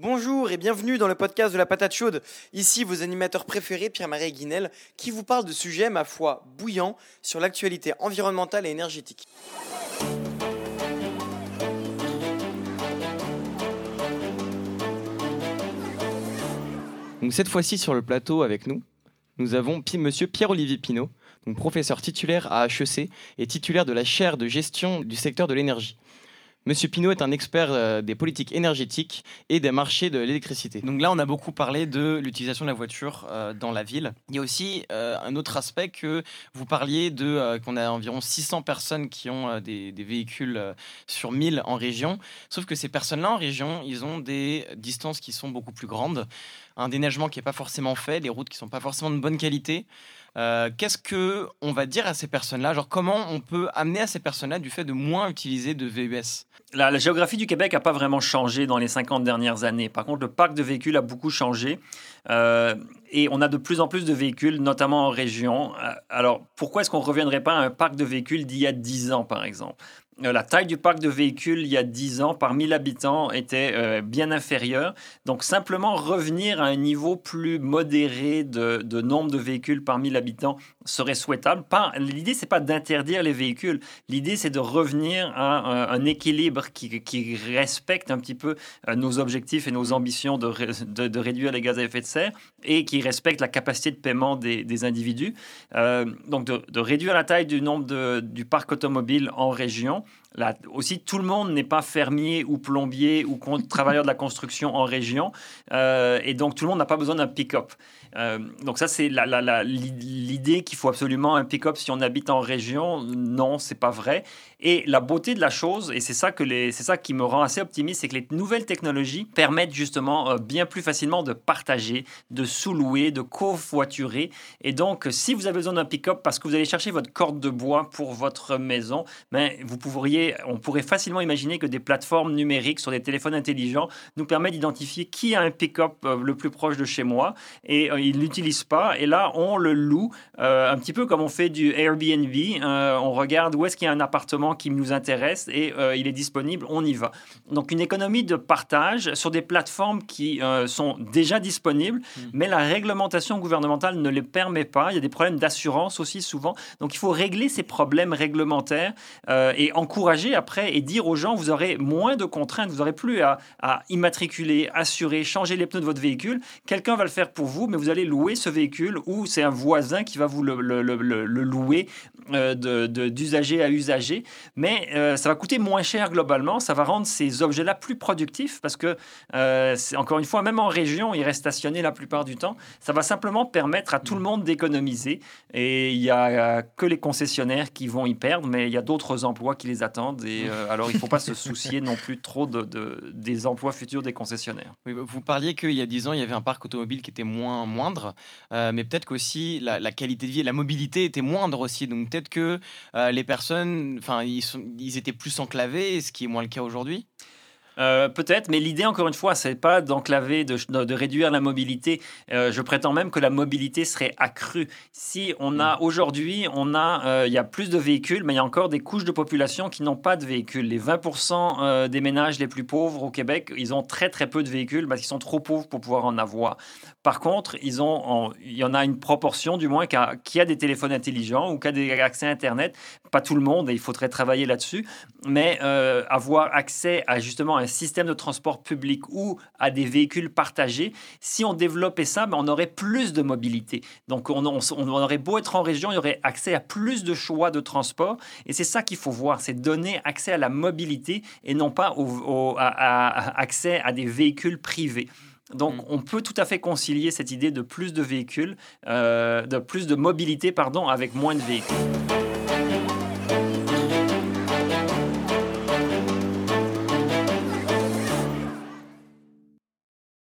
Bonjour et bienvenue dans le podcast de la patate chaude. Ici vos animateurs préférés Pierre-Marie Guinel qui vous parlent de sujets, ma foi, bouillants sur l'actualité environnementale et énergétique. Cette fois-ci sur le plateau avec nous, nous avons Monsieur Pierre-Olivier Pinault, professeur titulaire à HEC et titulaire de la chaire de gestion du secteur de l'énergie. Monsieur Pinault est un expert euh, des politiques énergétiques et des marchés de l'électricité. Donc là, on a beaucoup parlé de l'utilisation de la voiture euh, dans la ville. Il y a aussi euh, un autre aspect que vous parliez de qu'on a environ 600 personnes qui ont des, véhicules sur 1000 en région. Sauf que ces personnes-là en région, ils ont des distances qui sont beaucoup plus grandes un déneigement qui n'est pas forcément fait, des routes qui sont pas forcément de bonne qualité. Euh, Qu'est-ce que on va dire à ces personnes-là? Genre comment on peut amener à ces personnes-là du fait de moins utiliser de VUS La, géographie du Québec n'a pas vraiment changé dans les 50 dernières années. Par contre, le parc de véhicules a beaucoup changé. Euh, et on a de plus en plus de véhicules, notamment en région. Euh, Alors, pourquoi est-ce qu'on ne reviendrait pas à un parc de véhicules d'il y a 10 ans, par exemple? Euh, la taille du parc de véhicules il y a 10 ans par 1000 habitants était euh, bien inférieure. Donc simplement revenir à un niveau plus modéré de, nombre de véhicules par 1000 habitants serait souhaitable. L'idée, c'est pas d'interdire les véhicules. L'idée, c'est de revenir à un, équilibre qui, respecte un petit peu nos objectifs et nos ambitions de, de- de réduire les gaz à effet de serre et qui respecte la capacité de paiement des, individus. Euh, donc de, de réduire la taille du nombre de- du parc automobile en région. Là, aussi, tout le monde n'est pas fermier ou plombier ou travailleur de la construction en région. Euh, et donc, tout le monde n'a pas besoin d'un pick-up. Euh, donc, ça, c'est l'idée qu'il faut absolument un pick-up si on habite en région. Non, c'est pas vrai. Et la beauté de la chose, et c'est ça, que les- c'est ça qui me rend assez optimiste, c'est que les nouvelles technologies permettent justement euh, bien plus facilement de partager, de sous-louer, de covoiturer. Et donc, si vous avez besoin d'un pick-up parce que vous allez chercher votre corde de bois pour votre maison, ben, vous pourriez, on pourrait facilement imaginer que des plateformes numériques sur des téléphones intelligents nous permettent d'identifier qui a un pick-up euh, le plus proche de chez moi et euh, il ne l'utilise pas. Et là, on le loue euh, un petit peu comme on fait du Airbnb. Euh, on regarde où est-ce qu'il y a un appartement qui nous intéresse et il est disponible, on y va. Donc une économie de partage sur des plateformes qui sont déjà disponibles, mais la réglementation gouvernementale ne les permet pas. Il y a des problèmes d'assurance aussi souvent. Donc il faut régler ces problèmes réglementaires et encourager après et dire aux gens, vous aurez moins de contraintes, vous n'aurez plus à, immatriculer, assurer, changer les pneus de votre véhicule. Quelqu'un va le faire pour vous, mais vous allez louer ce véhicule ou c'est un voisin qui va vous le, louer euh, d'usager à usager. Mais euh, ça va coûter moins cher globalement. Ça va rendre ces objets-là plus productifs parce que, euh, encore une fois, même en région, ils restent stationnés la plupart du temps. Ça va simplement permettre à tout le monde d'économiser. Et il n'y a euh, que les concessionnaires qui vont y perdre, mais il y a d'autres emplois qui les attendent. Et euh, alors, il ne faut pas se soucier non plus trop de, de- des emplois futurs des concessionnaires. Oui, Vous parliez qu'il y a 10 ans, il y avait un parc automobile qui était moins moindre, euh, mais peut-être qu'aussi la, la qualité de vie et la mobilité était moindre aussi. Donc peut-être que euh, les personnes, enfin, ils étaient plus enclavés, ce qui est moins le cas aujourd'hui. Euh, Peut-être, mais l'idée, encore une fois, c'est pas d'enclaver, de, de réduire la mobilité. Euh, je prétends même que la mobilité serait accrue. Si on a aujourd'hui, on a, euh, il y a plus de véhicules, mais il y a encore des couches de population qui n'ont pas de véhicules. Les 20% euh, des ménages les plus pauvres au Québec, ils ont très très peu de véhicules parce qu'ils sont trop pauvres pour pouvoir en avoir. Par contre, ils ont, en- il y en a une proportion, du moins, qui a, qui a des téléphones intelligents ou qui a des accès à Internet. Pas tout le monde, et il faudrait travailler là-dessus, mais euh, avoir accès à justement un système de transport public ou à des véhicules partagés, si on développait ça, ben, on aurait plus de mobilité. Donc, on, on- on aurait beau être en région, il y aurait accès à plus de choix de transport, et c'est ça qu'il faut voir, c'est donner accès à la mobilité et non pas au, au- à- à- à accès à des véhicules privés. Donc, Mm. on peut tout à fait concilier cette idée de plus de véhicules, euh, de plus de mobilité, pardon, avec moins de véhicules.